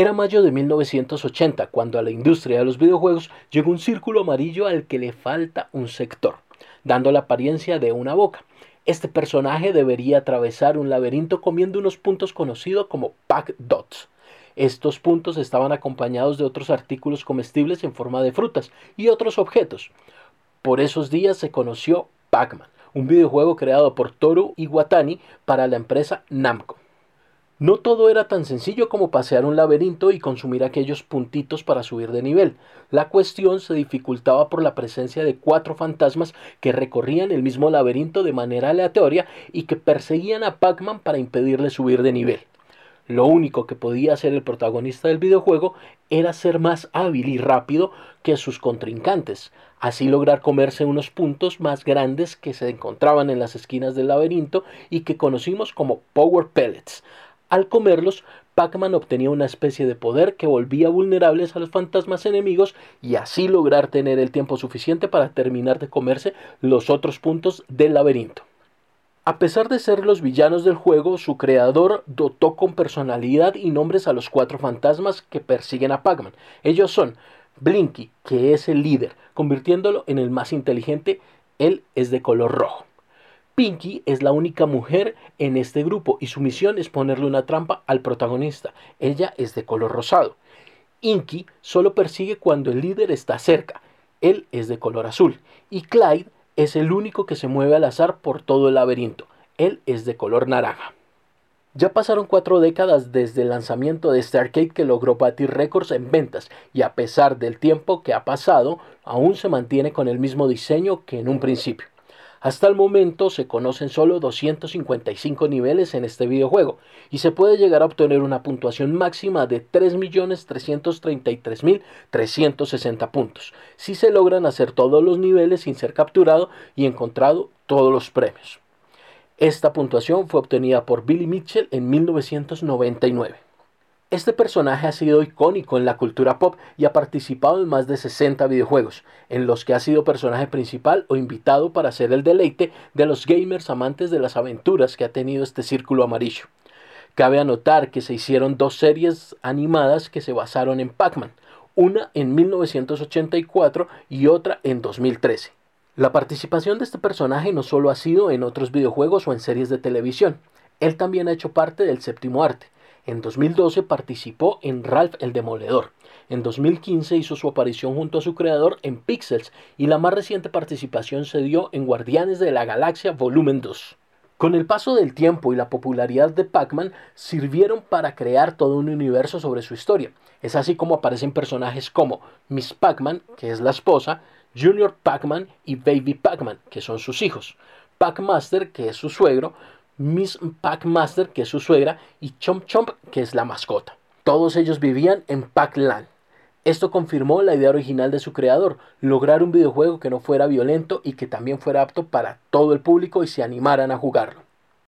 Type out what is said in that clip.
Era mayo de 1980 cuando a la industria de los videojuegos llegó un círculo amarillo al que le falta un sector, dando la apariencia de una boca. Este personaje debería atravesar un laberinto comiendo unos puntos conocidos como Pack Dots. Estos puntos estaban acompañados de otros artículos comestibles en forma de frutas y otros objetos. Por esos días se conoció Pac-Man, un videojuego creado por Toru Iwatani para la empresa Namco. No todo era tan sencillo como pasear un laberinto y consumir aquellos puntitos para subir de nivel. La cuestión se dificultaba por la presencia de cuatro fantasmas que recorrían el mismo laberinto de manera aleatoria y que perseguían a Pac-Man para impedirle subir de nivel. Lo único que podía hacer el protagonista del videojuego era ser más hábil y rápido que sus contrincantes, así lograr comerse unos puntos más grandes que se encontraban en las esquinas del laberinto y que conocimos como Power Pellets, al comerlos, Pac-Man obtenía una especie de poder que volvía vulnerables a los fantasmas enemigos y así lograr tener el tiempo suficiente para terminar de comerse los otros puntos del laberinto. A pesar de ser los villanos del juego, su creador dotó con personalidad y nombres a los cuatro fantasmas que persiguen a Pac-Man. Ellos son Blinky, que es el líder, convirtiéndolo en el más inteligente, él es de color rojo. Pinky es la única mujer en este grupo y su misión es ponerle una trampa al protagonista. Ella es de color rosado. Inky solo persigue cuando el líder está cerca. Él es de color azul. Y Clyde es el único que se mueve al azar por todo el laberinto. Él es de color naranja. Ya pasaron cuatro décadas desde el lanzamiento de este arcade que logró batir récords en ventas y a pesar del tiempo que ha pasado, aún se mantiene con el mismo diseño que en un principio. Hasta el momento se conocen solo 255 niveles en este videojuego y se puede llegar a obtener una puntuación máxima de 3.333.360 puntos si se logran hacer todos los niveles sin ser capturado y encontrado todos los premios. Esta puntuación fue obtenida por Billy Mitchell en 1999. Este personaje ha sido icónico en la cultura pop y ha participado en más de 60 videojuegos, en los que ha sido personaje principal o invitado para hacer el deleite de los gamers amantes de las aventuras que ha tenido este círculo amarillo. Cabe anotar que se hicieron dos series animadas que se basaron en Pac-Man, una en 1984 y otra en 2013. La participación de este personaje no solo ha sido en otros videojuegos o en series de televisión, él también ha hecho parte del séptimo arte, en 2012 participó en Ralph el Demoledor. En 2015 hizo su aparición junto a su creador en Pixels y la más reciente participación se dio en Guardianes de la Galaxia Volumen 2. Con el paso del tiempo y la popularidad de Pac-Man sirvieron para crear todo un universo sobre su historia. Es así como aparecen personajes como Miss Pac-Man, que es la esposa, Junior Pac-Man y Baby Pac-Man, que son sus hijos, Pac-Master, que es su suegro, Miss Pac-Master, que es su suegra, y Chomp Chomp, que es la mascota. Todos ellos vivían en Pac-Land. Esto confirmó la idea original de su creador, lograr un videojuego que no fuera violento y que también fuera apto para todo el público y se animaran a jugarlo.